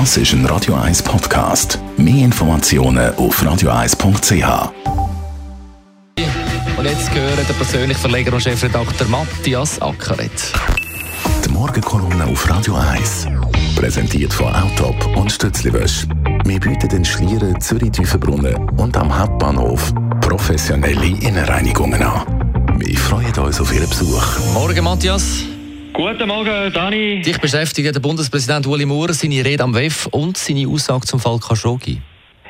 Das ist ein Radio 1 Podcast. Mehr Informationen auf radio1.ch. Und jetzt gehört der persönliche Verleger und Chefredakteur Matthias Ackeret. Die Morgenkolumne auf Radio 1. Präsentiert von Autop und Stützliwösch. Wir bieten den Schlieren Zürich-Tiefenbrunnen und am Hauptbahnhof professionelle Innenreinigungen an. Wir freuen uns auf Ihren Besuch. Morgen, Matthias. Guten Morgen, Dani. Dich beschäftigt der Bundespräsident Uli Maurer, seine Rede am WEF und seine Aussage zum Fall Khashoggi.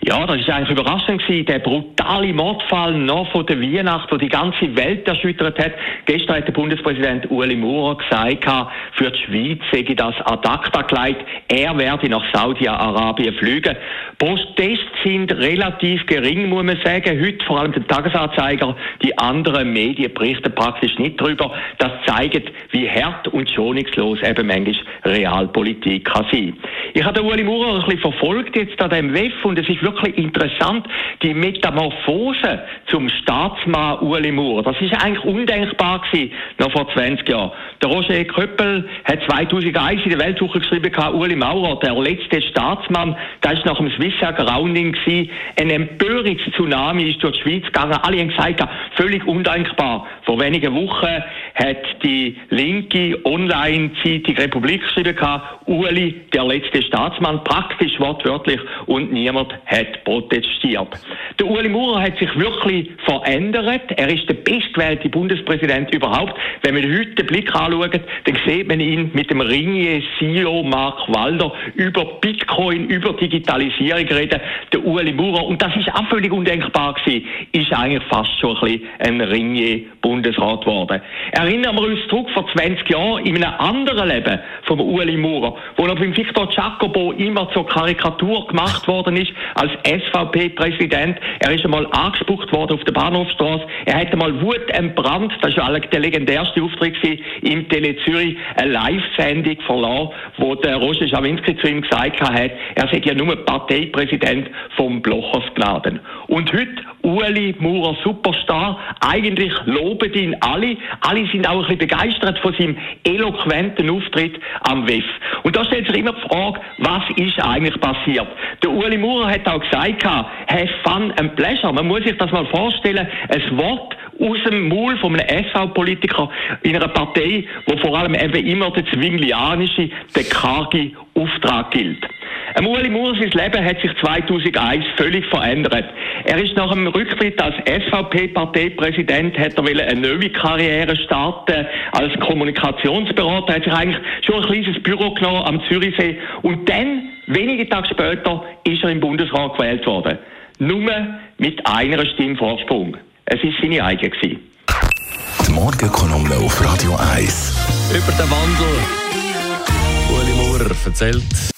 Ja, das war eigentlich überraschend gewesen. Der brutale Mordfall noch von der Weihnacht, der die ganze Welt erschüttert hat. Gestern hat der Bundespräsident Ueli Maurer gesagt, für die Schweiz sei das ad acta gelegt. Er werde nach Saudi-Arabien fliegen. Proteste sind relativ gering, muss man sagen. Heute vor allem der Tagesanzeiger. Die anderen Medien berichten praktisch nicht darüber. Das zeigt, wie hart und schonungslos eben manchmal Realpolitik kann sein. Ich habe den Ueli Maurer ein bisschen verfolgt jetzt an dem WEF und es ist wirklich interessant, die Metamorphose zum Staatsmann Ueli Maurer. Das ist eigentlich undenkbar gewesen, noch vor 20 Jahren. Der Roger Köppel hat 2001 in der Weltwoche geschrieben, Ueli Maurer, der letzte Staatsmann, das ist nach dem Swissair Grounding gewesen. Ein Empörungstsunami ist durch die Schweiz gegangen. Alle haben gesagt, völlig undenkbar. Vor wenigen Wochen hat die linke Online-Zeitung Republik geschrieben, Ueli, der letzte Staatsmann, praktisch wortwörtlich, und niemand hat protestiert. Der Ueli Maurer hat sich wirklich verändert. Er ist der bestgewählte Bundespräsident überhaupt. Wenn man heute den Blick anschaut, dann sieht man ihn mit dem Ringier-CEO Mark Walder über Bitcoin, über Digitalisierung reden. Der Ueli Maurer, und das ist auch völlig undenkbar gewesen, ist eigentlich fast schon ein ein Ringier-Bundesrat geworden. Erinnern wir uns zurück vor 20 Jahren in einem anderen Leben vom Ueli Maurer, wo er beim Victor Jacobo immer zur Karikatur gemacht worden ist, als SVP-Präsident. Er ist einmal angespuckt worden auf der Bahnhofstraße. Er hat einmal Wut entbrannt. Das war der legendärste Auftritt im Tele Zürich. Eine Live-Sendung verloren, wo der Roger Schawinski zu ihm gesagt hat, er sei ja nur Parteipräsident vom Blochersgnaden. Und heute Ueli Maurer Superstar. Eigentlich loben ihn alle. Alle sind auch ein bisschen begeistert von seinem eloquenten Auftritt am WEF. Und da stellt sich immer die Frage, was ist eigentlich passiert? Der Ueli Maurer hat auch gesagt, have fun and pleasure. Man muss sich das mal vorstellen, ein Wort aus dem Maul von einem SV-Politiker in einer Partei, wo vor allem eben immer der zwinglianische, der karge Auftrag gilt. Ein Ueli Maurer, sein Leben hat sich 2001 völlig verändert. Er ist nach dem Rücktritt als SVP-Parteipräsident, hat er eine neue Karriere starten als Kommunikationsberater, hat sich eigentlich schon ein kleines Büro genommen am Zürichsee und dann, wenige Tage später, ist er im Bundesrat gewählt worden. Nur mit einer Stimme Vorsprung. Es war seine eigene. Gewesen. Die Morgenkolumne auf Radio 1. Über den Wandel. Ueli Maurer erzählt.